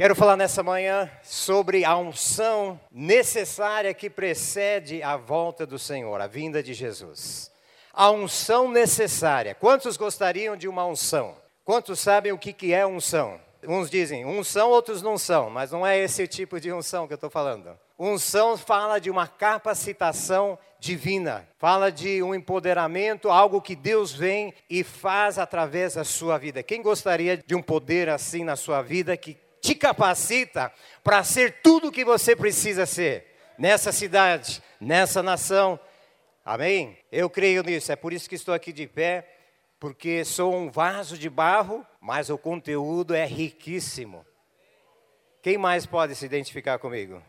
Quero falar nessa manhã sobre a unção necessária que precede a volta do Senhor, a vinda de Jesus. A unção necessária. Quantos gostariam de uma unção? Quantos sabem o que é unção? Uns dizem unção, outros não são, mas não é esse tipo de unção que eu estou falando. Unção fala de uma capacitação divina, fala de um empoderamento, algo que Deus vem e faz através da sua vida. Quem gostaria de um poder assim na sua vida que te capacita para ser tudo o que você precisa ser nessa cidade, nessa nação. Amém? Eu creio nisso, é por isso que estou aqui de pé, porque sou um vaso de barro, mas o conteúdo é riquíssimo. Quem mais pode se identificar comigo?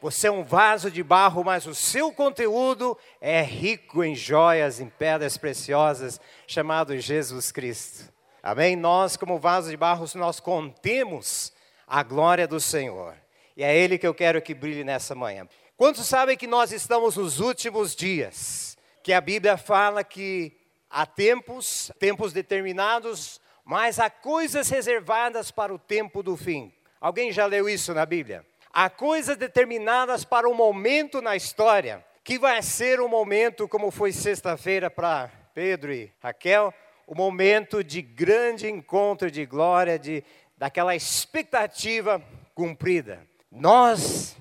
Você é um vaso de barro, mas o seu conteúdo é rico em joias, em pedras preciosas, chamado Jesus Cristo. Amém? Nós, como vaso de barro, nós contemos a glória do Senhor. E é Ele que eu quero que brilhe nessa manhã. Quantos sabem que nós estamos nos últimos dias? Que a Bíblia fala que há tempos, tempos determinados, mas há coisas reservadas para o tempo do fim. Alguém já leu isso na Bíblia? Há coisas determinadas para um momento na história, que vai ser um momento, como foi sexta-feira para Pedro e Raquel, o um momento de grande encontro de glória, de, daquela expectativa cumprida. Nós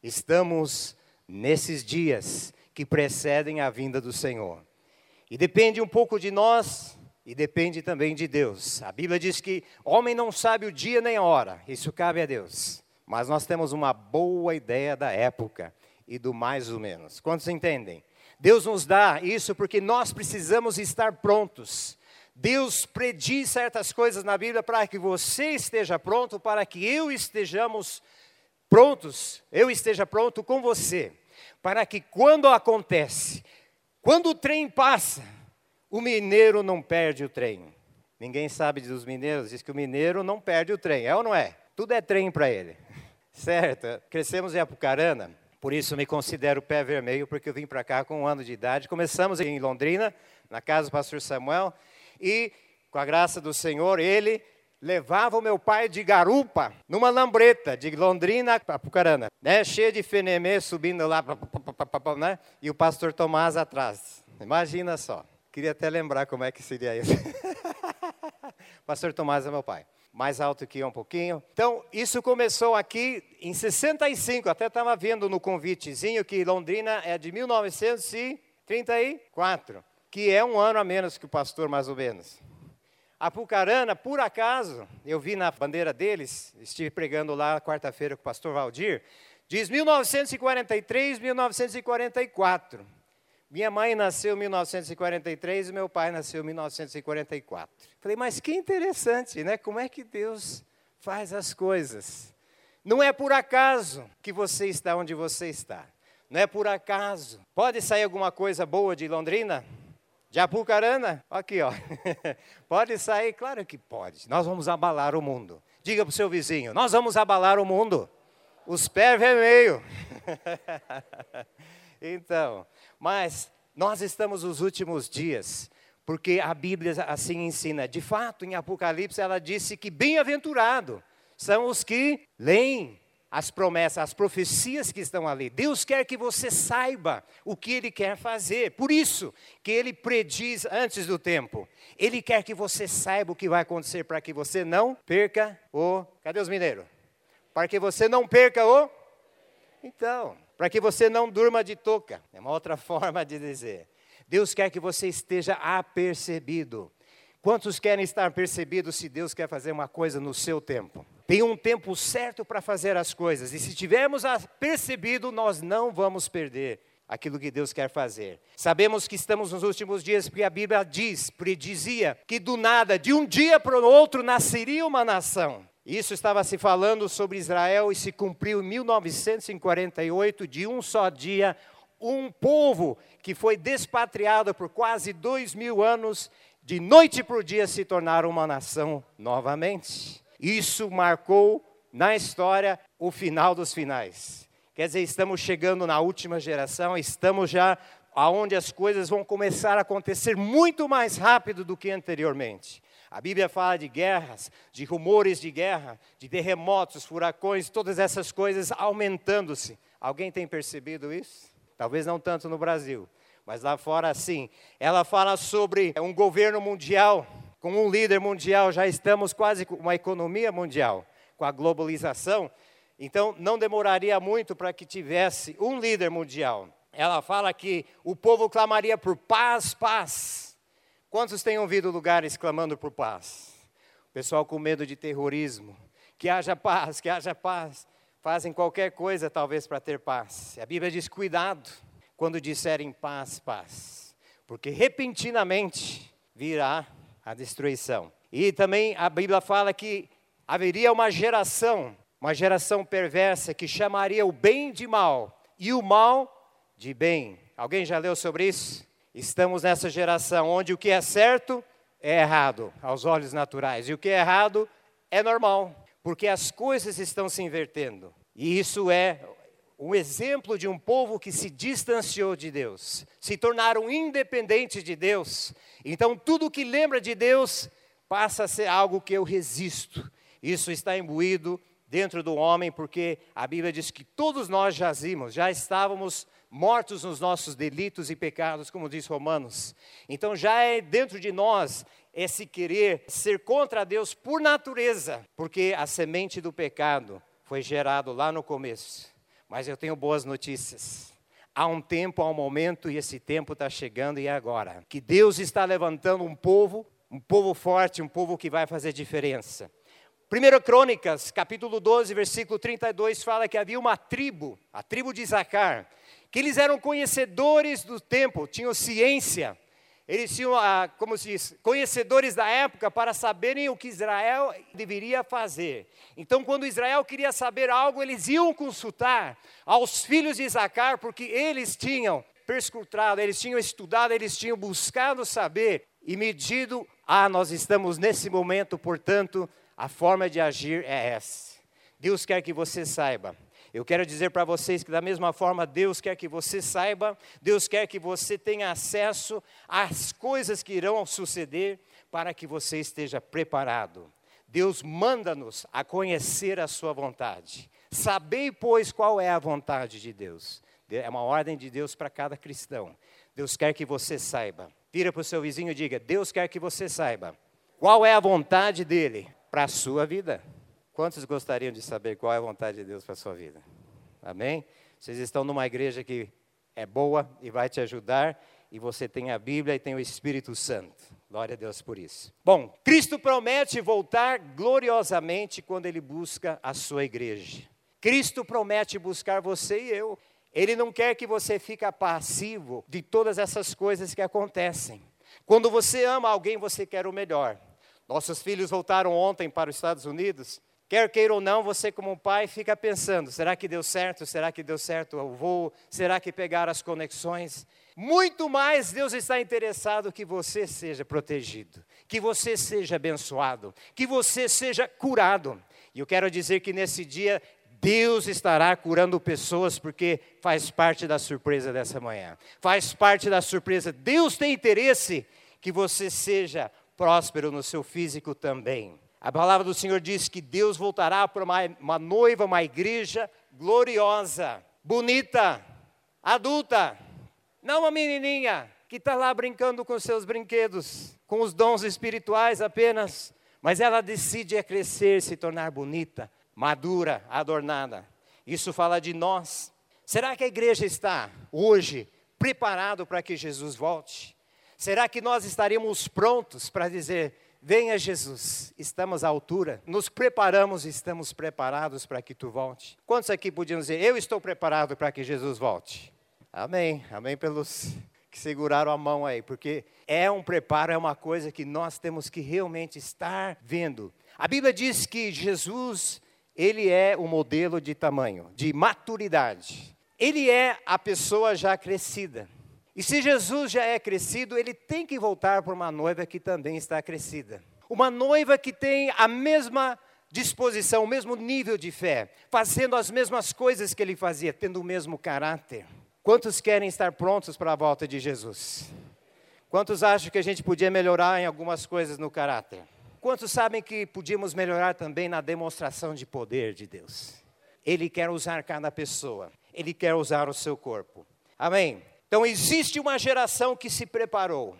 estamos nesses dias que precedem a vinda do Senhor. E depende um pouco de nós e depende também de Deus. A Bíblia diz que homem não sabe o dia nem a hora, isso cabe a Deus. Mas nós temos uma boa ideia da época e do mais ou menos. Quantos entendem? Deus nos dá isso porque nós precisamos estar prontos. Deus prediz certas coisas na Bíblia para que você esteja pronto, para que eu estejamos prontos, eu esteja pronto com você, para que quando acontece, quando o trem passa, o mineiro não perde o trem. Ninguém sabe dos mineiros, diz que o mineiro não perde o trem, é ou não é? Tudo é trem para ele. Certo? Crescemos em Apucarana, por isso me considero pé vermelho, porque eu vim para cá com um ano de idade. Começamos em Londrina, na casa do pastor Samuel, e, com a graça do Senhor, ele levava o meu pai de garupa numa lambreta de Londrina a Pucarana, né? cheia de fenemê subindo lá, né? e o pastor Tomás atrás. Imagina só. Queria até lembrar como é que seria isso. pastor Tomás é meu pai. Mais alto que eu um pouquinho. Então, isso começou aqui em 65. Até estava vendo no convitezinho que Londrina é de 1934 que é um ano a menos que o pastor, mais ou menos. A Pucarana, por acaso, eu vi na bandeira deles, estive pregando lá quarta-feira com o pastor Valdir, diz 1943, 1944. Minha mãe nasceu em 1943 e meu pai nasceu em 1944. Falei, mas que interessante, né? Como é que Deus faz as coisas? Não é por acaso que você está onde você está. Não é por acaso. Pode sair alguma coisa boa de Londrina? De Apucarana? Aqui, ó. pode sair? Claro que pode. Nós vamos abalar o mundo. Diga para o seu vizinho: nós vamos abalar o mundo. Os pés vermelhos. então, mas nós estamos nos últimos dias, porque a Bíblia assim ensina. De fato, em Apocalipse, ela disse que bem-aventurado são os que leem as promessas, as profecias que estão ali. Deus quer que você saiba o que Ele quer fazer. Por isso que Ele prediz antes do tempo. Ele quer que você saiba o que vai acontecer para que você não perca o. Cadê os mineiros? Para que você não perca o. Então, para que você não durma de touca. É uma outra forma de dizer. Deus quer que você esteja apercebido. Quantos querem estar percebidos se Deus quer fazer uma coisa no seu tempo? Tem um tempo certo para fazer as coisas, e se tivermos percebido, nós não vamos perder aquilo que Deus quer fazer. Sabemos que estamos nos últimos dias, porque a Bíblia diz, predizia, que do nada, de um dia para o outro, nasceria uma nação. Isso estava se falando sobre Israel e se cumpriu em 1948, de um só dia, um povo que foi despatriado por quase dois mil anos de noite para o dia se tornar uma nação novamente. Isso marcou na história o final dos finais. Quer dizer, estamos chegando na última geração, estamos já aonde as coisas vão começar a acontecer muito mais rápido do que anteriormente. A Bíblia fala de guerras, de rumores de guerra, de terremotos, furacões, todas essas coisas aumentando-se. Alguém tem percebido isso? Talvez não tanto no Brasil, mas lá fora sim. Ela fala sobre um governo mundial, com um líder mundial, já estamos quase com uma economia mundial, com a globalização. Então não demoraria muito para que tivesse um líder mundial. Ela fala que o povo clamaria por paz, paz Quantos têm ouvido lugares clamando por paz? O pessoal com medo de terrorismo. Que haja paz, que haja paz. Fazem qualquer coisa, talvez, para ter paz. A Bíblia diz: cuidado quando disserem paz, paz. Porque repentinamente virá a destruição. E também a Bíblia fala que haveria uma geração, uma geração perversa, que chamaria o bem de mal e o mal de bem. Alguém já leu sobre isso? Estamos nessa geração onde o que é certo é errado aos olhos naturais e o que é errado é normal, porque as coisas estão se invertendo. E isso é um exemplo de um povo que se distanciou de Deus, se tornaram independentes de Deus. Então tudo que lembra de Deus passa a ser algo que eu resisto. Isso está imbuído dentro do homem, porque a Bíblia diz que todos nós jazimos, já estávamos mortos nos nossos delitos e pecados, como diz Romanos. Então já é dentro de nós esse querer ser contra Deus por natureza, porque a semente do pecado foi gerado lá no começo. Mas eu tenho boas notícias. Há um tempo, há um momento, e esse tempo está chegando e é agora. Que Deus está levantando um povo, um povo forte, um povo que vai fazer diferença. 1 Crônicas, capítulo 12, versículo 32, fala que havia uma tribo, a tribo de Zacar, que eles eram conhecedores do tempo, tinham ciência, eles tinham, ah, como se diz, conhecedores da época para saberem o que Israel deveria fazer. Então, quando Israel queria saber algo, eles iam consultar aos filhos de Isacar, porque eles tinham perscrutado, eles tinham estudado, eles tinham buscado saber e medido. Ah, nós estamos nesse momento, portanto, a forma de agir é essa. Deus quer que você saiba eu quero dizer para vocês que, da mesma forma, Deus quer que você saiba, Deus quer que você tenha acesso às coisas que irão suceder para que você esteja preparado. Deus manda-nos a conhecer a Sua vontade. Sabei, pois, qual é a vontade de Deus. É uma ordem de Deus para cada cristão. Deus quer que você saiba. Vira para o seu vizinho e diga: Deus quer que você saiba. Qual é a vontade dele para a sua vida? Quantos gostariam de saber qual é a vontade de Deus para a sua vida? Amém? Vocês estão numa igreja que é boa e vai te ajudar, e você tem a Bíblia e tem o Espírito Santo. Glória a Deus por isso. Bom, Cristo promete voltar gloriosamente quando ele busca a sua igreja. Cristo promete buscar você e eu. Ele não quer que você fique passivo de todas essas coisas que acontecem. Quando você ama alguém, você quer o melhor. Nossos filhos voltaram ontem para os Estados Unidos Quer queira ou não, você como pai fica pensando: será que deu certo? Será que deu certo o voo? Será que pegaram as conexões? Muito mais Deus está interessado que você seja protegido, que você seja abençoado, que você seja curado. E eu quero dizer que nesse dia Deus estará curando pessoas porque faz parte da surpresa dessa manhã. Faz parte da surpresa. Deus tem interesse que você seja próspero no seu físico também. A palavra do Senhor diz que Deus voltará para uma, uma noiva, uma igreja gloriosa, bonita, adulta, não uma menininha que está lá brincando com seus brinquedos, com os dons espirituais apenas, mas ela decide a crescer, se tornar bonita, madura, adornada. Isso fala de nós. Será que a igreja está hoje preparado para que Jesus volte? Será que nós estaríamos prontos para dizer Venha Jesus, estamos à altura, nos preparamos, estamos preparados para que tu volte. Quantos aqui podiam dizer, eu estou preparado para que Jesus volte? Amém, amém pelos que seguraram a mão aí, porque é um preparo, é uma coisa que nós temos que realmente estar vendo. A Bíblia diz que Jesus, ele é o modelo de tamanho, de maturidade. Ele é a pessoa já crescida. E se Jesus já é crescido, ele tem que voltar para uma noiva que também está crescida. Uma noiva que tem a mesma disposição, o mesmo nível de fé, fazendo as mesmas coisas que ele fazia, tendo o mesmo caráter. Quantos querem estar prontos para a volta de Jesus? Quantos acham que a gente podia melhorar em algumas coisas no caráter? Quantos sabem que podíamos melhorar também na demonstração de poder de Deus? Ele quer usar cada pessoa, ele quer usar o seu corpo. Amém? Então existe uma geração que se preparou,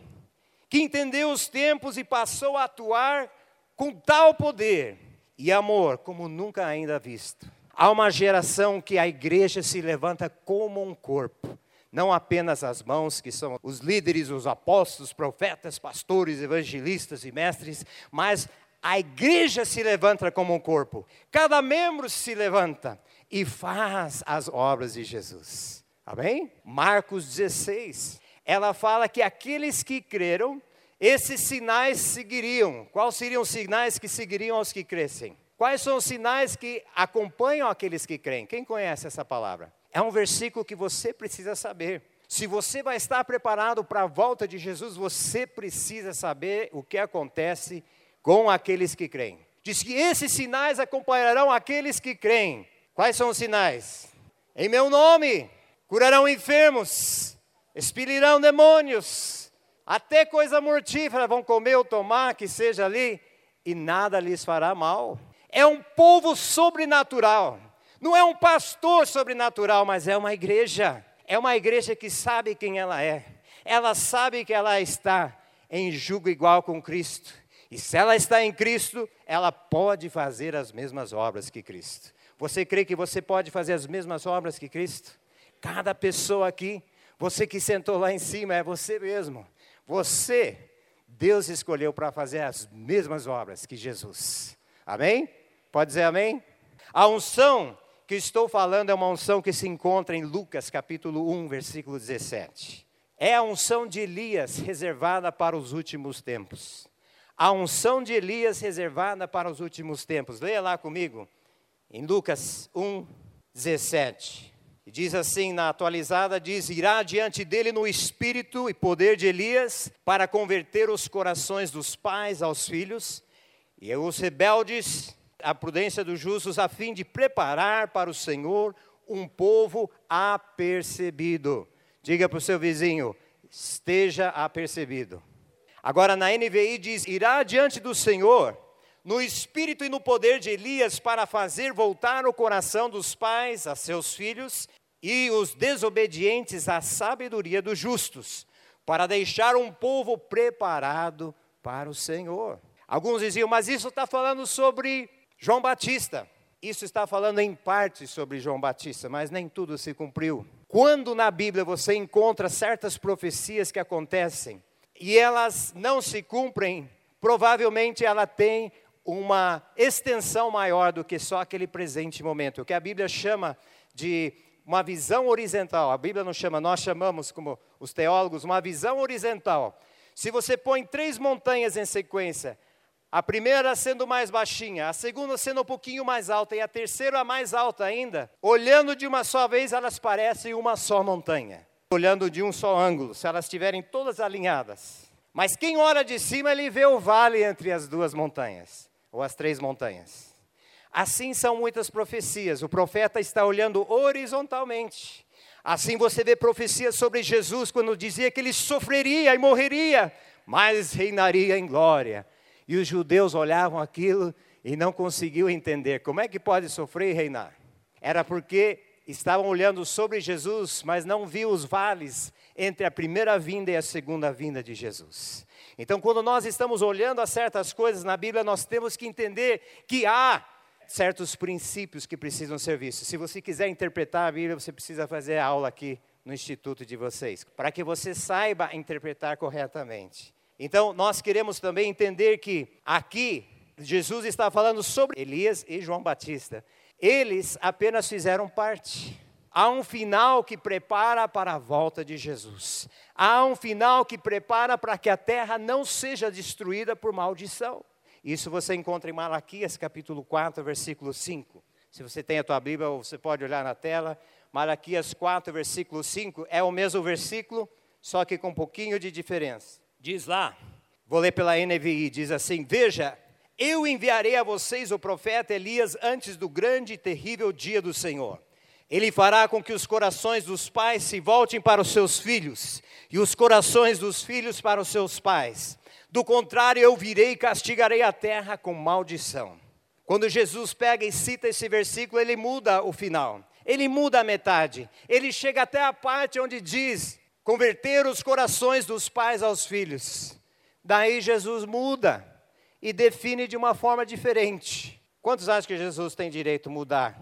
que entendeu os tempos e passou a atuar com tal poder e amor como nunca ainda visto. Há uma geração que a igreja se levanta como um corpo não apenas as mãos, que são os líderes, os apóstolos, profetas, pastores, evangelistas e mestres, mas a igreja se levanta como um corpo. Cada membro se levanta e faz as obras de Jesus. Amém? Marcos 16. Ela fala que aqueles que creram, esses sinais seguiriam. Quais seriam os sinais que seguiriam aos que crescem? Quais são os sinais que acompanham aqueles que creem? Quem conhece essa palavra? É um versículo que você precisa saber. Se você vai estar preparado para a volta de Jesus, você precisa saber o que acontece com aqueles que creem. Diz que esses sinais acompanharão aqueles que creem. Quais são os sinais? Em meu nome curarão enfermos, expelirão demônios, até coisa mortífera vão comer ou tomar que seja ali, e nada lhes fará mal. É um povo sobrenatural. Não é um pastor sobrenatural, mas é uma igreja. É uma igreja que sabe quem ela é. Ela sabe que ela está em jugo igual com Cristo. E se ela está em Cristo, ela pode fazer as mesmas obras que Cristo. Você crê que você pode fazer as mesmas obras que Cristo? Cada pessoa aqui, você que sentou lá em cima, é você mesmo. Você, Deus escolheu para fazer as mesmas obras que Jesus. Amém? Pode dizer amém? A unção que estou falando é uma unção que se encontra em Lucas capítulo 1, versículo 17. É a unção de Elias reservada para os últimos tempos. A unção de Elias reservada para os últimos tempos. Leia lá comigo, em Lucas 1, 17. E diz assim, na atualizada, diz, irá diante dele no espírito e poder de Elias, para converter os corações dos pais aos filhos, e os rebeldes a prudência dos justos, a fim de preparar para o Senhor um povo apercebido. Diga para o seu vizinho, esteja apercebido. Agora na NVI diz: irá diante do Senhor, no espírito e no poder de Elias, para fazer voltar o coração dos pais a seus filhos e os desobedientes à sabedoria dos justos, para deixar um povo preparado para o Senhor. Alguns diziam, mas isso está falando sobre João Batista. Isso está falando em parte sobre João Batista, mas nem tudo se cumpriu. Quando na Bíblia você encontra certas profecias que acontecem e elas não se cumprem, provavelmente ela tem uma extensão maior do que só aquele presente momento, o que a Bíblia chama de uma visão horizontal. A Bíblia não chama, nós chamamos como os teólogos, uma visão horizontal. Se você põe três montanhas em sequência, a primeira sendo mais baixinha, a segunda sendo um pouquinho mais alta e a terceira mais alta ainda. Olhando de uma só vez, elas parecem uma só montanha. Olhando de um só ângulo, se elas estiverem todas alinhadas. Mas quem olha de cima, ele vê o vale entre as duas montanhas, ou as três montanhas. Assim são muitas profecias. O profeta está olhando horizontalmente. Assim você vê profecias sobre Jesus quando dizia que ele sofreria e morreria, mas reinaria em glória. E os judeus olhavam aquilo e não conseguiam entender como é que pode sofrer e reinar. Era porque estavam olhando sobre Jesus, mas não viam os vales entre a primeira vinda e a segunda vinda de Jesus. Então, quando nós estamos olhando a certas coisas na Bíblia, nós temos que entender que há certos princípios que precisam ser vistos. Se você quiser interpretar a Bíblia, você precisa fazer aula aqui no instituto de vocês, para que você saiba interpretar corretamente. Então, nós queremos também entender que aqui Jesus está falando sobre Elias e João Batista. Eles apenas fizeram parte. Há um final que prepara para a volta de Jesus. Há um final que prepara para que a terra não seja destruída por maldição. Isso você encontra em Malaquias capítulo 4, versículo 5. Se você tem a tua Bíblia, você pode olhar na tela. Malaquias 4, versículo 5 é o mesmo versículo, só que com um pouquinho de diferença. Diz lá, vou ler pela NVI, diz assim: Veja, eu enviarei a vocês o profeta Elias antes do grande e terrível dia do Senhor. Ele fará com que os corações dos pais se voltem para os seus filhos, e os corações dos filhos para os seus pais. Do contrário, eu virei e castigarei a terra com maldição. Quando Jesus pega e cita esse versículo, ele muda o final. Ele muda a metade. Ele chega até a parte onde diz: converter os corações dos pais aos filhos. Daí Jesus muda e define de uma forma diferente. Quantos acham que Jesus tem direito a mudar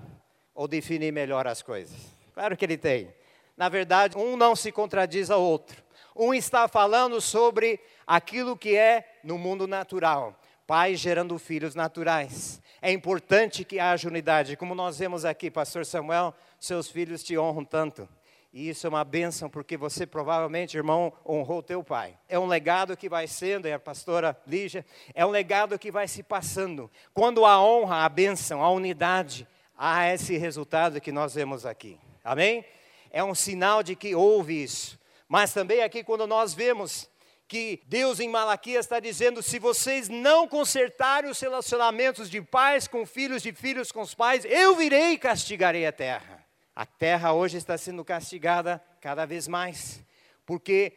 ou definir melhor as coisas? Claro que ele tem. Na verdade, um não se contradiz ao outro. Um está falando sobre aquilo que é no mundo natural, pais gerando filhos naturais. É importante que haja unidade, como nós vemos aqui, pastor Samuel, seus filhos te honram tanto. E isso é uma bênção, porque você provavelmente, irmão, honrou teu pai. É um legado que vai sendo, é a pastora Lígia, é um legado que vai se passando. Quando a honra, a bênção, a unidade, há esse resultado que nós vemos aqui. Amém? É um sinal de que houve isso. Mas também aqui, quando nós vemos que Deus em Malaquias está dizendo: se vocês não consertarem os relacionamentos de pais com filhos, de filhos com os pais, eu virei e castigarei a terra. A terra hoje está sendo castigada cada vez mais, porque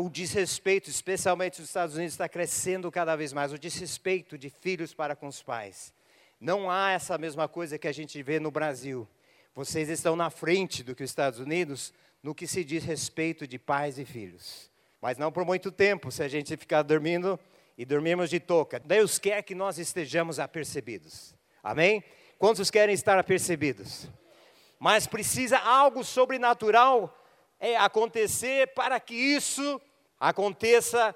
o desrespeito, especialmente nos Estados Unidos, está crescendo cada vez mais o desrespeito de filhos para com os pais. Não há essa mesma coisa que a gente vê no Brasil. Vocês estão na frente do que os Estados Unidos no que se diz respeito de pais e filhos. Mas não por muito tempo, se a gente ficar dormindo e dormirmos de touca. Deus quer que nós estejamos apercebidos. Amém? Quantos querem estar apercebidos? mas precisa algo sobrenatural é, acontecer para que isso aconteça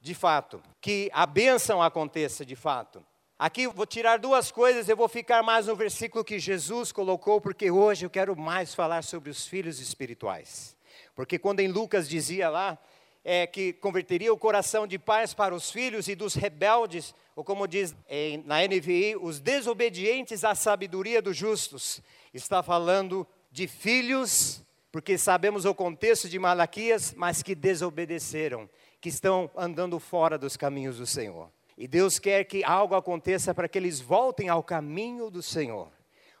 de fato, que a bênção aconteça de fato. Aqui vou tirar duas coisas, eu vou ficar mais no versículo que Jesus colocou, porque hoje eu quero mais falar sobre os filhos espirituais. Porque quando em Lucas dizia lá, é, que converteria o coração de pais para os filhos e dos rebeldes, ou como diz em, na NVI, os desobedientes à sabedoria dos justos está falando de filhos, porque sabemos o contexto de Malaquias, mas que desobedeceram, que estão andando fora dos caminhos do Senhor. E Deus quer que algo aconteça para que eles voltem ao caminho do Senhor,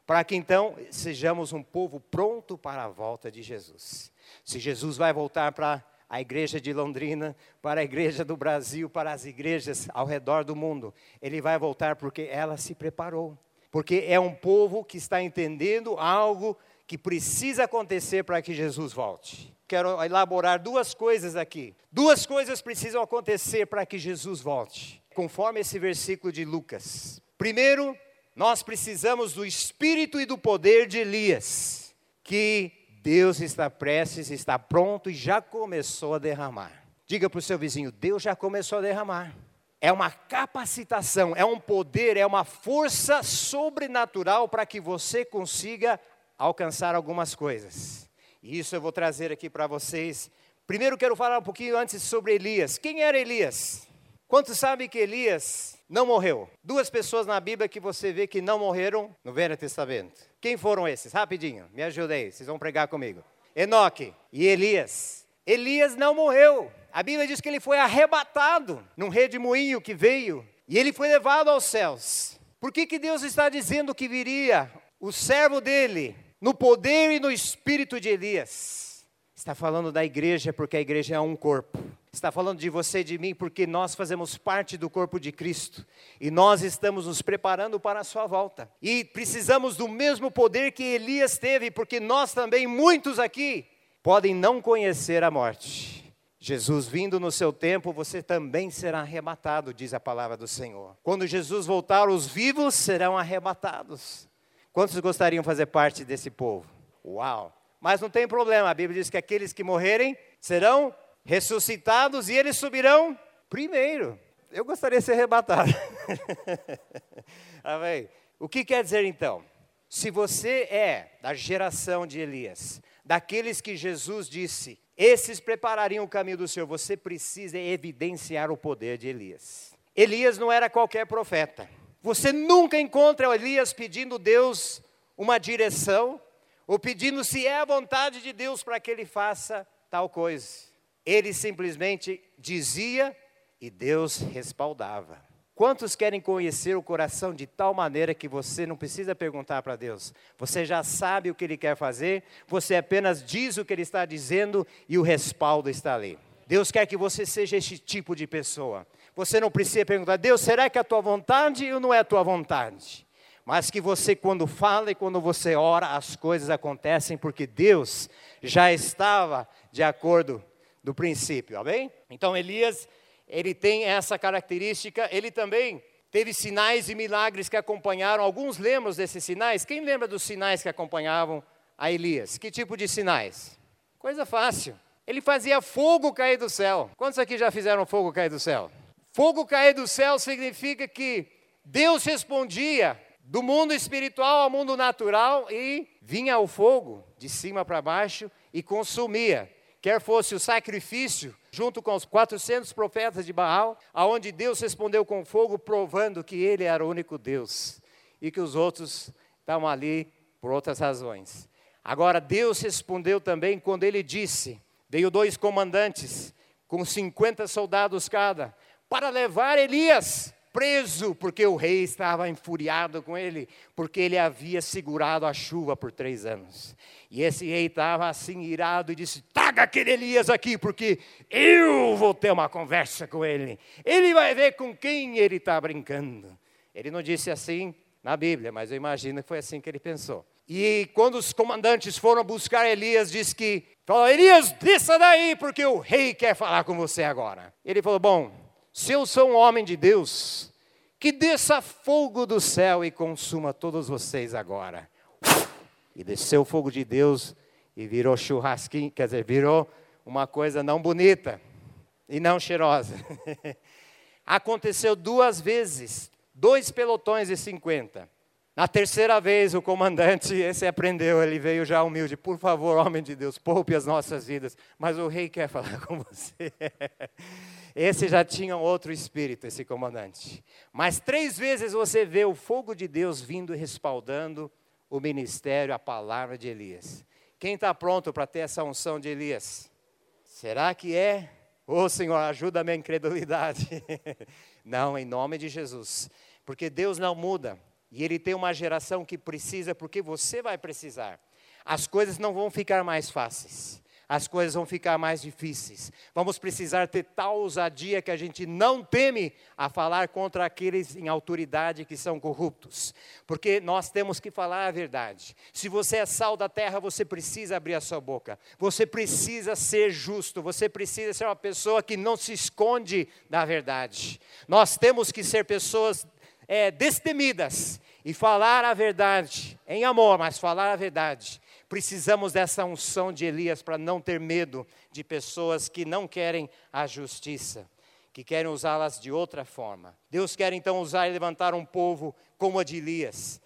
para que então sejamos um povo pronto para a volta de Jesus. Se Jesus vai voltar para a igreja de Londrina, para a igreja do Brasil, para as igrejas ao redor do mundo, ele vai voltar porque ela se preparou porque é um povo que está entendendo algo que precisa acontecer para que Jesus volte. Quero elaborar duas coisas aqui. Duas coisas precisam acontecer para que Jesus volte, conforme esse versículo de Lucas. Primeiro, nós precisamos do espírito e do poder de Elias, que Deus está prestes, está pronto e já começou a derramar. Diga para o seu vizinho: Deus já começou a derramar é uma capacitação, é um poder, é uma força sobrenatural para que você consiga alcançar algumas coisas. E isso eu vou trazer aqui para vocês. Primeiro quero falar um pouquinho antes sobre Elias. Quem era Elias? Quantos sabem que Elias não morreu? Duas pessoas na Bíblia que você vê que não morreram no Velho Testamento. Quem foram esses? Rapidinho, me ajudem, vocês vão pregar comigo. Enoque e Elias. Elias não morreu. A Bíblia diz que ele foi arrebatado num redemoinho que veio e ele foi levado aos céus. Por que, que Deus está dizendo que viria o servo dele no poder e no espírito de Elias? Está falando da igreja porque a igreja é um corpo. Está falando de você e de mim porque nós fazemos parte do corpo de Cristo e nós estamos nos preparando para a sua volta. E precisamos do mesmo poder que Elias teve, porque nós também, muitos aqui, podem não conhecer a morte Jesus vindo no seu tempo, você também será arrebatado, diz a palavra do Senhor. Quando Jesus voltar, os vivos serão arrebatados. Quantos gostariam de fazer parte desse povo? Uau! Mas não tem problema, a Bíblia diz que aqueles que morrerem serão ressuscitados e eles subirão primeiro. Eu gostaria de ser arrebatado. Amém? O que quer dizer então? Se você é da geração de Elias, daqueles que Jesus disse: esses preparariam o caminho do Senhor. Você precisa evidenciar o poder de Elias. Elias não era qualquer profeta. Você nunca encontra Elias pedindo a Deus uma direção ou pedindo se é a vontade de Deus para que ele faça tal coisa. Ele simplesmente dizia e Deus respaldava. Quantos querem conhecer o coração de tal maneira que você não precisa perguntar para Deus? Você já sabe o que Ele quer fazer, você apenas diz o que Ele está dizendo e o respaldo está ali. Deus quer que você seja este tipo de pessoa. você não precisa perguntar, Deus, será que é a tua vontade ou não é a tua vontade? Mas que você, quando fala e quando você ora, as coisas acontecem porque Deus já estava de acordo do princípio, amém? Então Elias, ele tem essa característica, ele também teve sinais e milagres que acompanharam. Alguns lembram desses sinais? Quem lembra dos sinais que acompanhavam a Elias? Que tipo de sinais? Coisa fácil. Ele fazia fogo cair do céu. Quantos aqui já fizeram fogo cair do céu? Fogo cair do céu significa que Deus respondia do mundo espiritual ao mundo natural e vinha o fogo de cima para baixo e consumia. Quer fosse o sacrifício, junto com os 400 profetas de Baal, aonde Deus respondeu com fogo, provando que ele era o único Deus e que os outros estavam ali por outras razões. Agora, Deus respondeu também quando ele disse: veio dois comandantes com 50 soldados cada, para levar Elias preso, porque o rei estava enfuriado com ele, porque ele havia segurado a chuva por três anos. E esse rei estava assim irado e disse: Traga aquele Elias aqui, porque eu vou ter uma conversa com ele. Ele vai ver com quem ele está brincando. Ele não disse assim na Bíblia, mas eu imagino que foi assim que ele pensou. E quando os comandantes foram buscar Elias, disse que falou: Elias, desça daí, porque o rei quer falar com você agora. Ele falou: Bom, se eu sou um homem de Deus, que desça fogo do céu e consuma todos vocês agora. E desceu o fogo de Deus e virou churrasquinho, quer dizer, virou uma coisa não bonita e não cheirosa. Aconteceu duas vezes, dois pelotões de 50. Na terceira vez, o comandante, esse aprendeu, ele veio já humilde. Por favor, homem de Deus, poupe as nossas vidas. Mas o rei quer falar com você. Esse já tinha outro espírito, esse comandante. Mas três vezes você vê o fogo de Deus vindo respaldando o ministério, a palavra de Elias. Quem está pronto para ter essa unção de Elias? Será que é? Ô oh, Senhor, ajuda a minha incredulidade. não, em nome de Jesus. Porque Deus não muda. E Ele tem uma geração que precisa, porque você vai precisar. As coisas não vão ficar mais fáceis as coisas vão ficar mais difíceis. Vamos precisar ter tal ousadia que a gente não teme a falar contra aqueles em autoridade que são corruptos, porque nós temos que falar a verdade. Se você é sal da terra, você precisa abrir a sua boca, você precisa ser justo, você precisa ser uma pessoa que não se esconde da verdade. Nós temos que ser pessoas é, destemidas e falar a verdade, em amor, mas falar a verdade Precisamos dessa unção de Elias para não ter medo de pessoas que não querem a justiça, que querem usá-las de outra forma. Deus quer então usar e levantar um povo como a de Elias.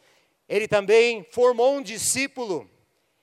Ele também formou um discípulo.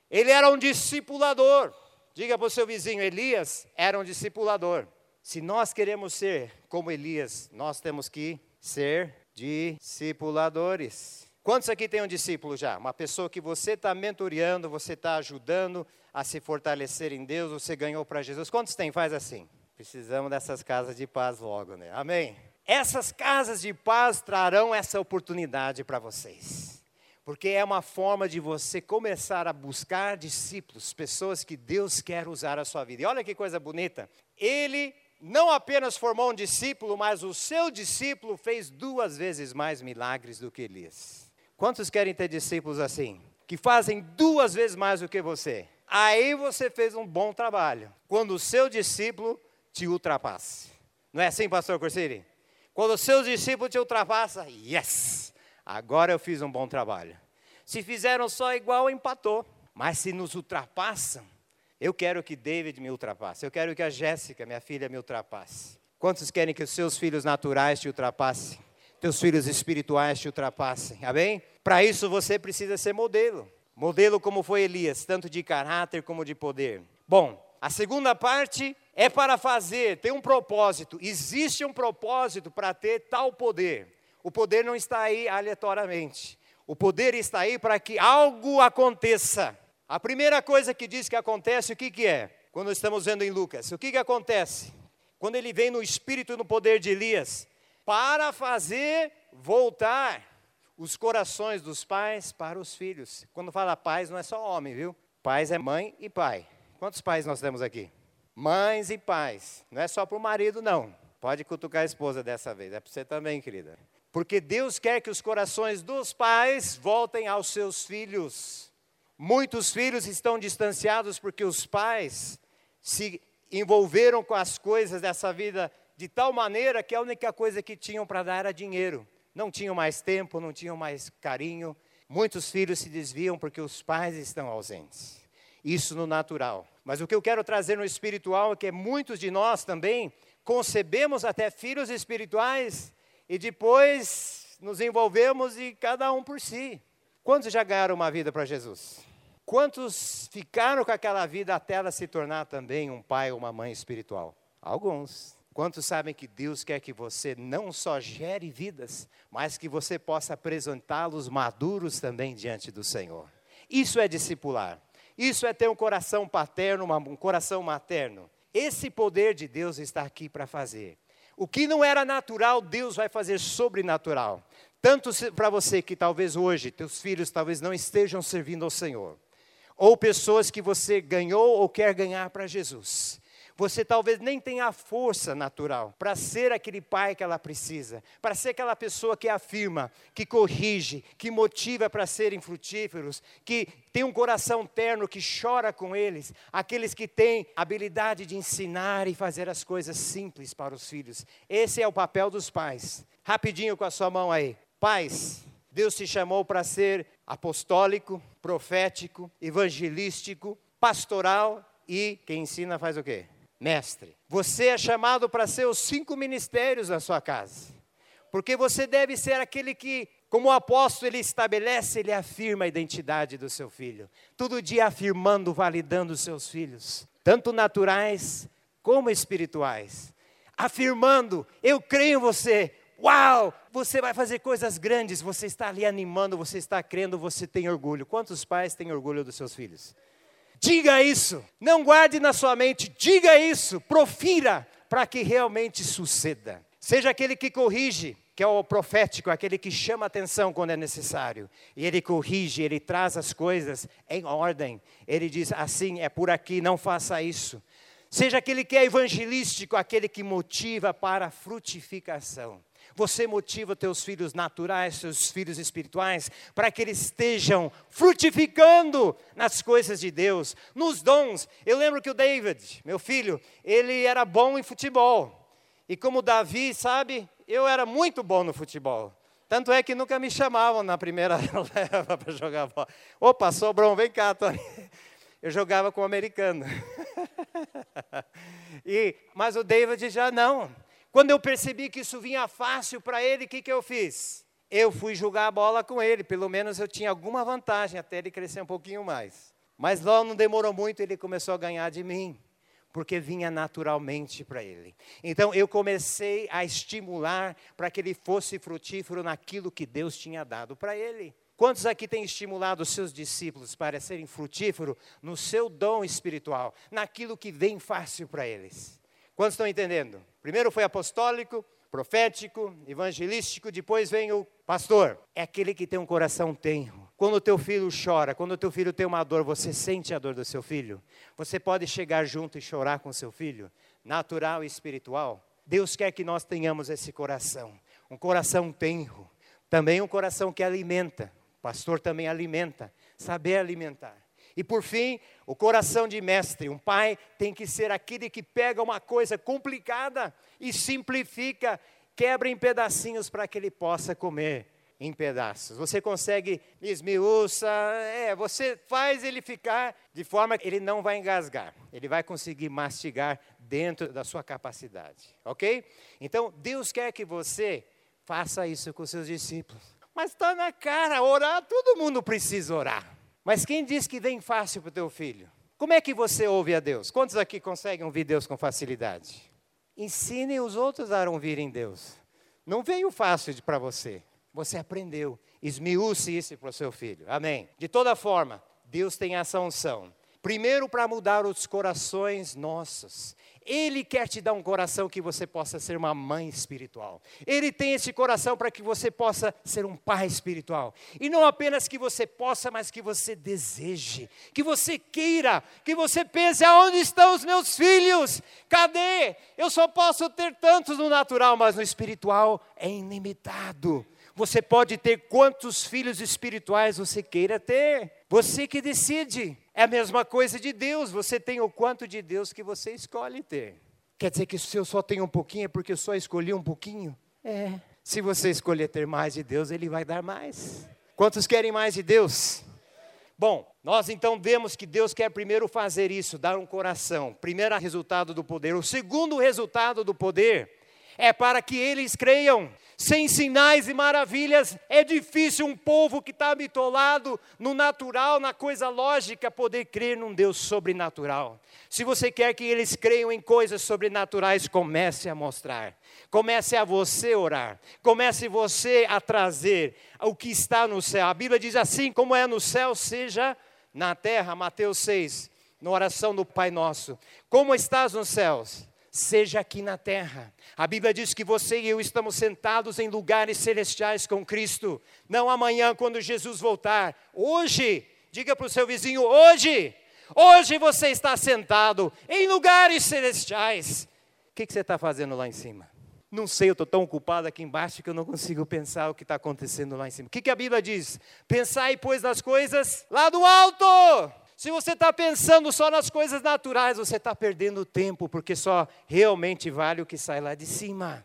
Ele era um discipulador. Diga para o seu vizinho, Elias era um discipulador. Se nós queremos ser como Elias, nós temos que ser discipuladores. Quantos aqui tem um discípulo já? Uma pessoa que você está mentoreando, você está ajudando a se fortalecer em Deus, você ganhou para Jesus. Quantos tem? Faz assim. Precisamos dessas casas de paz logo, né? Amém? Essas casas de paz trarão essa oportunidade para vocês. Porque é uma forma de você começar a buscar discípulos, pessoas que Deus quer usar a sua vida. E olha que coisa bonita. Ele não apenas formou um discípulo, mas o seu discípulo fez duas vezes mais milagres do que Elias. Quantos querem ter discípulos assim? Que fazem duas vezes mais do que você. Aí você fez um bom trabalho. Quando o seu discípulo te ultrapassa. Não é assim, pastor Corsiri? Quando o seu discípulo te ultrapassa, yes! Agora eu fiz um bom trabalho. Se fizeram só igual, empatou. Mas se nos ultrapassam, eu quero que David me ultrapasse. Eu quero que a Jéssica, minha filha, me ultrapasse. Quantos querem que os seus filhos naturais te ultrapassem? teus filhos espirituais te ultrapassem. Amém? Para isso você precisa ser modelo. Modelo como foi Elias, tanto de caráter como de poder. Bom, a segunda parte é para fazer, tem um propósito. Existe um propósito para ter tal poder. O poder não está aí aleatoriamente. O poder está aí para que algo aconteça. A primeira coisa que diz que acontece, o que, que é? Quando estamos vendo em Lucas, o que, que acontece? Quando ele vem no espírito e no poder de Elias, para fazer voltar os corações dos pais para os filhos. Quando fala pais, não é só homem, viu? Pais é mãe e pai. Quantos pais nós temos aqui? Mães e pais. Não é só para o marido, não. Pode cutucar a esposa dessa vez, é para você também, querida. Porque Deus quer que os corações dos pais voltem aos seus filhos. Muitos filhos estão distanciados porque os pais se envolveram com as coisas dessa vida de tal maneira que a única coisa que tinham para dar era dinheiro. Não tinham mais tempo, não tinham mais carinho. Muitos filhos se desviam porque os pais estão ausentes. Isso no natural. Mas o que eu quero trazer no espiritual é que muitos de nós também concebemos até filhos espirituais e depois nos envolvemos e cada um por si. Quantos já ganharam uma vida para Jesus? Quantos ficaram com aquela vida até ela se tornar também um pai ou uma mãe espiritual? Alguns. Quantos sabem que Deus quer que você não só gere vidas, mas que você possa apresentá-los maduros também diante do Senhor? Isso é discipular. Isso é ter um coração paterno, um coração materno. Esse poder de Deus está aqui para fazer. O que não era natural, Deus vai fazer sobrenatural. Tanto para você que talvez hoje, teus filhos talvez não estejam servindo ao Senhor, ou pessoas que você ganhou ou quer ganhar para Jesus. Você talvez nem tenha a força natural para ser aquele pai que ela precisa, para ser aquela pessoa que afirma, que corrige, que motiva para serem frutíferos, que tem um coração terno, que chora com eles, aqueles que têm habilidade de ensinar e fazer as coisas simples para os filhos. Esse é o papel dos pais. Rapidinho com a sua mão aí. Pais, Deus te chamou para ser apostólico, profético, evangelístico, pastoral e quem ensina faz o quê? mestre. Você é chamado para ser os cinco ministérios na sua casa. Porque você deve ser aquele que, como o apóstolo ele estabelece, ele afirma a identidade do seu filho. Todo dia afirmando, validando os seus filhos, tanto naturais como espirituais. Afirmando, eu creio em você. Uau, você vai fazer coisas grandes, você está ali animando, você está crendo, você tem orgulho. Quantos pais têm orgulho dos seus filhos? Diga isso, não guarde na sua mente, diga isso, profira para que realmente suceda. Seja aquele que corrige, que é o profético, aquele que chama atenção quando é necessário. E ele corrige, ele traz as coisas em ordem. Ele diz assim: é por aqui, não faça isso. Seja aquele que é evangelístico, aquele que motiva para a frutificação. Você motiva teus filhos naturais, seus filhos espirituais, para que eles estejam frutificando nas coisas de Deus, nos dons. Eu lembro que o David, meu filho, ele era bom em futebol. E como Davi, sabe, eu era muito bom no futebol. Tanto é que nunca me chamavam na primeira leva para jogar bola. Opa, sobrou, vem cá, Tony. Eu jogava com o americano. e, mas o David já não. Quando eu percebi que isso vinha fácil para ele, o que, que eu fiz? Eu fui jogar a bola com ele, pelo menos eu tinha alguma vantagem até ele crescer um pouquinho mais. Mas logo não demorou muito, ele começou a ganhar de mim, porque vinha naturalmente para ele. Então eu comecei a estimular para que ele fosse frutífero naquilo que Deus tinha dado para ele. Quantos aqui têm estimulado os seus discípulos para serem frutíferos no seu dom espiritual, naquilo que vem fácil para eles? Quantos estão entendendo? Primeiro foi apostólico, profético, evangelístico, depois vem o pastor. É aquele que tem um coração tenro. Quando o teu filho chora, quando o teu filho tem uma dor, você sente a dor do seu filho? Você pode chegar junto e chorar com seu filho? Natural e espiritual? Deus quer que nós tenhamos esse coração, um coração tenro, também um coração que alimenta. O pastor também alimenta, saber alimentar. E por fim, o coração de mestre. Um pai tem que ser aquele que pega uma coisa complicada e simplifica, quebra em pedacinhos para que ele possa comer em pedaços. Você consegue esmiuça, é, você faz ele ficar de forma que ele não vai engasgar. Ele vai conseguir mastigar dentro da sua capacidade, ok? Então, Deus quer que você faça isso com seus discípulos. Mas está na cara, orar, todo mundo precisa orar. Mas quem diz que vem fácil para o teu filho? Como é que você ouve a Deus? Quantos aqui conseguem ouvir Deus com facilidade? Ensine os outros a ouvirem Deus. Não veio fácil para você. Você aprendeu. Esmiúce isso para o seu filho. Amém. De toda forma, Deus tem essa unção. Primeiro, para mudar os corações nossos. Ele quer te dar um coração que você possa ser uma mãe espiritual. Ele tem esse coração para que você possa ser um pai espiritual. E não apenas que você possa, mas que você deseje, que você queira, que você pense: aonde estão os meus filhos? Cadê? Eu só posso ter tantos no natural, mas no espiritual é ilimitado. Você pode ter quantos filhos espirituais você queira ter. Você que decide. É a mesma coisa de Deus. Você tem o quanto de Deus que você escolhe ter. Quer dizer que se eu só tenho um pouquinho é porque eu só escolhi um pouquinho? É. Se você escolher ter mais de Deus, Ele vai dar mais. Quantos querem mais de Deus? Bom, nós então vemos que Deus quer primeiro fazer isso, dar um coração. Primeiro resultado do poder. O segundo resultado do poder é para que eles creiam. Sem sinais e maravilhas, é difícil um povo que está bitolado no natural, na coisa lógica, poder crer num Deus sobrenatural. Se você quer que eles creiam em coisas sobrenaturais, comece a mostrar. Comece a você orar. Comece você a trazer o que está no céu. A Bíblia diz assim: como é no céu, seja na terra. Mateus 6, na oração do Pai Nosso. Como estás nos céus? Seja aqui na terra. A Bíblia diz que você e eu estamos sentados em lugares celestiais com Cristo, não amanhã quando Jesus voltar, hoje. Diga para o seu vizinho: hoje, hoje você está sentado em lugares celestiais. O que, que você está fazendo lá em cima? Não sei, eu estou tão ocupado aqui embaixo que eu não consigo pensar o que está acontecendo lá em cima. O que, que a Bíblia diz? Pensai, pois, nas coisas lá do alto. Se você está pensando só nas coisas naturais, você está perdendo tempo, porque só realmente vale o que sai lá de cima.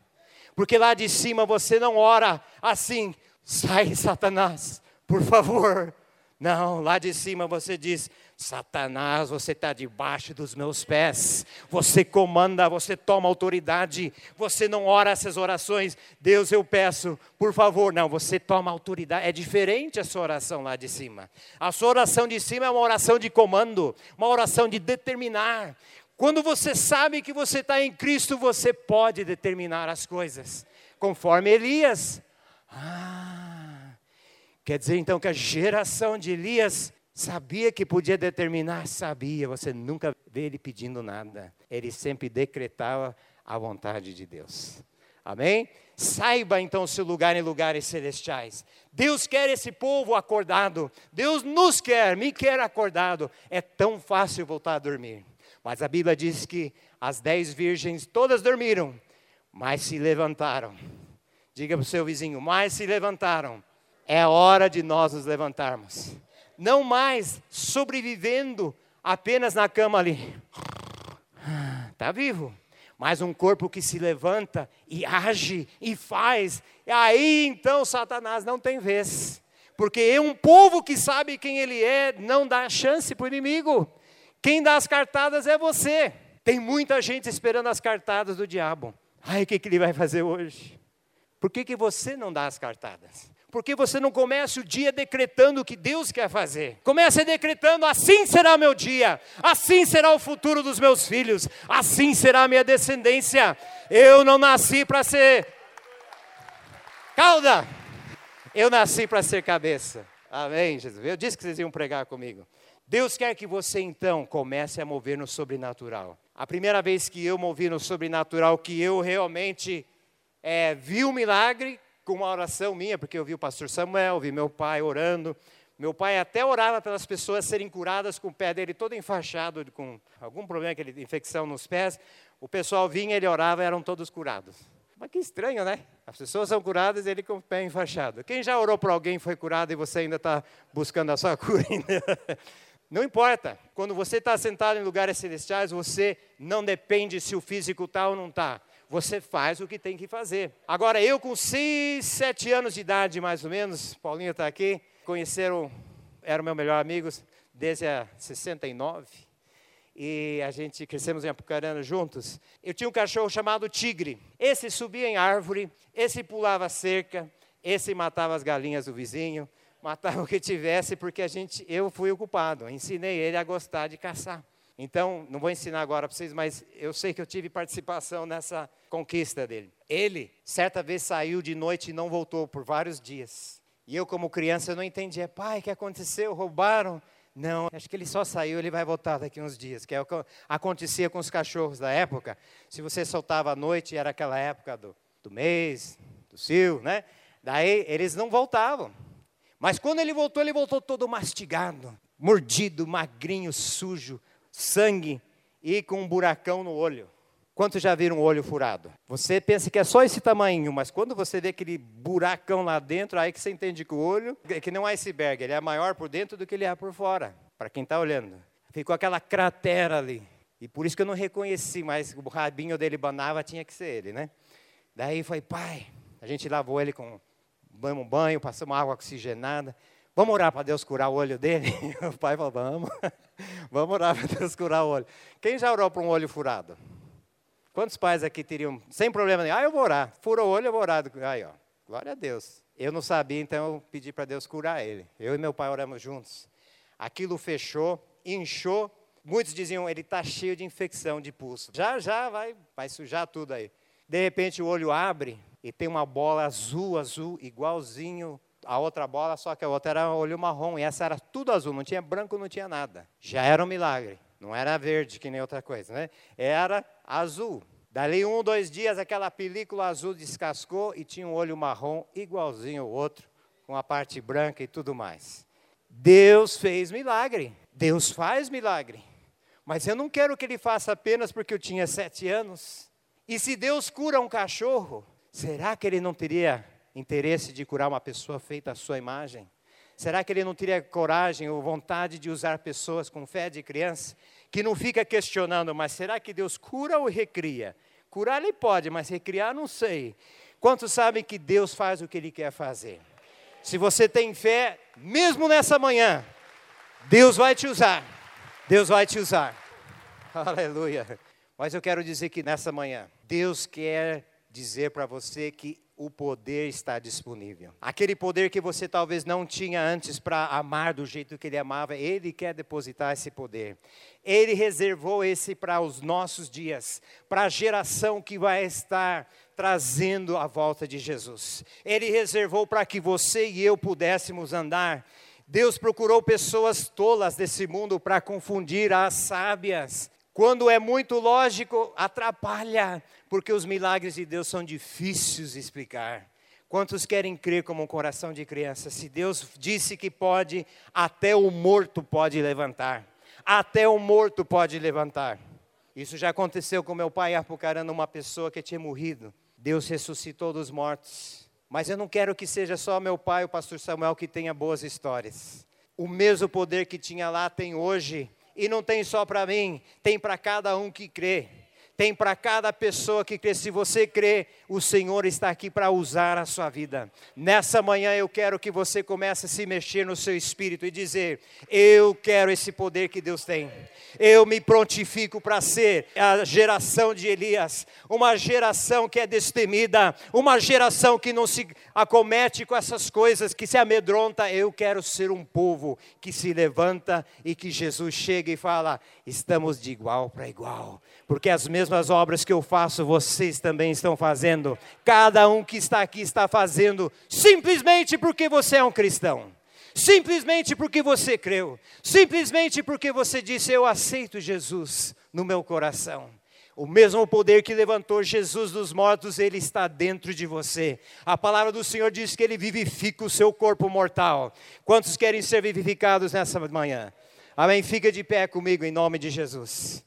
Porque lá de cima você não ora assim, sai Satanás, por favor. Não, lá de cima você diz: Satanás, você está debaixo dos meus pés, você comanda, você toma autoridade, você não ora essas orações, Deus eu peço, por favor, não, você toma autoridade, é diferente a sua oração lá de cima. A sua oração de cima é uma oração de comando, uma oração de determinar. Quando você sabe que você está em Cristo, você pode determinar as coisas, conforme Elias. Ah, quer dizer então que a geração de Elias Sabia que podia determinar? Sabia. Você nunca vê ele pedindo nada. Ele sempre decretava a vontade de Deus. Amém? Saiba então seu lugar em lugares celestiais. Deus quer esse povo acordado. Deus nos quer, me quer acordado. É tão fácil voltar a dormir. Mas a Bíblia diz que as dez virgens todas dormiram, mas se levantaram. Diga para o seu vizinho, mas se levantaram. É hora de nós nos levantarmos não mais sobrevivendo apenas na cama ali. Está vivo. Mas um corpo que se levanta e age e faz. E aí então Satanás não tem vez. Porque é um povo que sabe quem ele é, não dá chance para o inimigo. Quem dá as cartadas é você. Tem muita gente esperando as cartadas do diabo. Ai, o que, que ele vai fazer hoje? Por que, que você não dá as cartadas? Porque você não começa o dia decretando o que Deus quer fazer. Comece decretando: assim será meu dia, assim será o futuro dos meus filhos, assim será a minha descendência. Eu não nasci para ser cauda, eu nasci para ser cabeça. Amém, Jesus. Eu disse que vocês iam pregar comigo. Deus quer que você então comece a mover no sobrenatural. A primeira vez que eu movi no sobrenatural, que eu realmente é, vi o um milagre, com uma oração minha, porque eu vi o pastor Samuel, vi meu pai orando. Meu pai até orava pelas pessoas serem curadas com o pé dele todo enfaixado, com algum problema, aquele infecção nos pés. O pessoal vinha, ele orava, eram todos curados. Mas que estranho, né? As pessoas são curadas ele com o pé enfaixado. Quem já orou para alguém foi curado e você ainda está buscando a sua cura? Não importa. Quando você está sentado em lugares celestiais, você não depende se o físico está ou não está você faz o que tem que fazer. Agora, eu com 6, 7 anos de idade, mais ou menos, Paulinho está aqui, conheceram, eram meus melhores amigos desde a 69, e a gente crescemos em Apucarana juntos. Eu tinha um cachorro chamado Tigre. Esse subia em árvore, esse pulava cerca, esse matava as galinhas do vizinho, matava o que tivesse, porque a gente, eu fui o culpado. Ensinei ele a gostar de caçar. Então, não vou ensinar agora para vocês, mas eu sei que eu tive participação nessa conquista dele. Ele, certa vez, saiu de noite e não voltou por vários dias. E eu, como criança, não entendia. Pai, o que aconteceu? Roubaram? Não, acho que ele só saiu, ele vai voltar daqui uns dias, que é o que acontecia com os cachorros da época. Se você soltava à noite, era aquela época do, do mês, do cio, né? Daí eles não voltavam. Mas quando ele voltou, ele voltou todo mastigado, mordido, magrinho, sujo, sangue e com um buracão no olho. Quantos já viram um olho furado? Você pensa que é só esse tamanho, mas quando você vê aquele buracão lá dentro, aí que você entende que o olho é que não é iceberg, ele é maior por dentro do que ele é por fora, para quem está olhando. Ficou aquela cratera ali. E por isso que eu não reconheci, mas o rabinho dele banava, tinha que ser ele, né? Daí foi, pai, a gente lavou ele com um banho, passamos água oxigenada. Vamos orar para Deus curar o olho dele? o pai falou, vamos. vamos orar para Deus curar o olho. Quem já orou para um olho furado? Quantos pais aqui teriam, sem problema nenhum, ah, eu vou orar, fura o olho, eu vou orar. Aí, ó, glória a Deus. Eu não sabia, então eu pedi para Deus curar ele. Eu e meu pai oramos juntos. Aquilo fechou, inchou. Muitos diziam, ele está cheio de infecção de pulso. Já, já vai, vai sujar tudo aí. De repente o olho abre e tem uma bola azul, azul, igualzinho a outra bola, só que a outra era olho marrom. E essa era tudo azul, não tinha branco, não tinha nada. Já era um milagre. Não era verde, que nem outra coisa, né? Era azul. Dali um, dois dias, aquela película azul descascou e tinha um olho marrom igualzinho ao outro, com a parte branca e tudo mais. Deus fez milagre. Deus faz milagre. Mas eu não quero que ele faça apenas porque eu tinha sete anos. E se Deus cura um cachorro, será que ele não teria interesse de curar uma pessoa feita à sua imagem? Será que ele não teria coragem ou vontade de usar pessoas com fé de criança? Que não fica questionando, mas será que Deus cura ou recria? Curar ele pode, mas recriar não sei. Quantos sabem que Deus faz o que ele quer fazer? Se você tem fé, mesmo nessa manhã, Deus vai te usar. Deus vai te usar. Aleluia. Mas eu quero dizer que nessa manhã, Deus quer dizer para você que o poder está disponível. Aquele poder que você talvez não tinha antes para amar do jeito que ele amava, ele quer depositar esse poder. Ele reservou esse para os nossos dias, para a geração que vai estar trazendo a volta de Jesus. Ele reservou para que você e eu pudéssemos andar. Deus procurou pessoas tolas desse mundo para confundir as sábias. Quando é muito lógico, atrapalha, porque os milagres de Deus são difíceis de explicar. Quantos querem crer como um coração de criança? Se Deus disse que pode, até o morto pode levantar. Até o morto pode levantar. Isso já aconteceu com meu pai apucarando uma pessoa que tinha morrido. Deus ressuscitou dos mortos. Mas eu não quero que seja só meu pai, o pastor Samuel, que tenha boas histórias. O mesmo poder que tinha lá tem hoje e não tem só para mim, tem para cada um que crê tem para cada pessoa que crê. Se você crê, o Senhor está aqui para usar a sua vida. Nessa manhã eu quero que você comece a se mexer no seu espírito e dizer: Eu quero esse poder que Deus tem. Eu me prontifico para ser a geração de Elias, uma geração que é destemida, uma geração que não se acomete com essas coisas, que se amedronta. Eu quero ser um povo que se levanta e que Jesus chega e fala: Estamos de igual para igual porque as mesmas obras que eu faço, vocês também estão fazendo. Cada um que está aqui está fazendo simplesmente porque você é um cristão. Simplesmente porque você creu. Simplesmente porque você disse: Eu aceito Jesus no meu coração. O mesmo poder que levantou Jesus dos mortos, ele está dentro de você. A palavra do Senhor diz que ele vivifica o seu corpo mortal. Quantos querem ser vivificados nessa manhã? Amém? Fica de pé comigo em nome de Jesus.